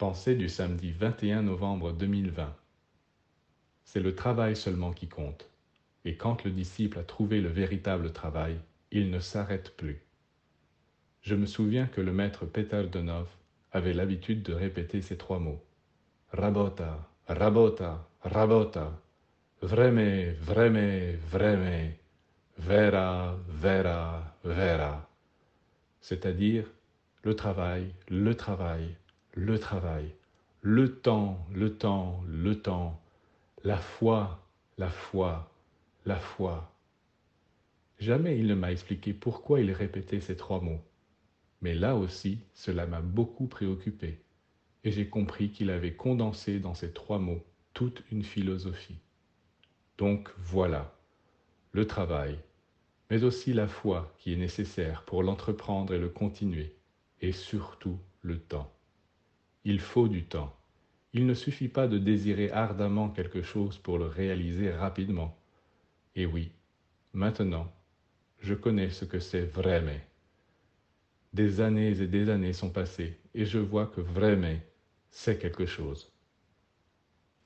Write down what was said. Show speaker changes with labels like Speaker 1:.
Speaker 1: Pensée du samedi 21 novembre 2020. C'est le travail seulement qui compte. Et quand le disciple a trouvé le véritable travail, il ne s'arrête plus. Je me souviens que le maître Peter Donov avait l'habitude de répéter ces trois mots. Rabota, rabota, rabota. Vreme, vreme, vreme. Vera, vera, vera. C'est-à-dire le travail, le travail, le travail, le temps, le temps, le temps, la foi, la foi, la foi. Jamais il ne m'a expliqué pourquoi il répétait ces trois mots. Mais là aussi, cela m'a beaucoup préoccupé, et j'ai compris qu'il avait condensé dans ces trois mots toute une philosophie. Donc voilà, le travail, mais aussi la foi qui est nécessaire pour l'entreprendre et le continuer, et surtout le temps. Il faut du temps. Il ne suffit pas de désirer ardemment quelque chose pour le réaliser rapidement. Et oui, maintenant, je connais ce que c'est vraiment. Des années et des années sont passées et je vois que vraiment, c'est quelque chose.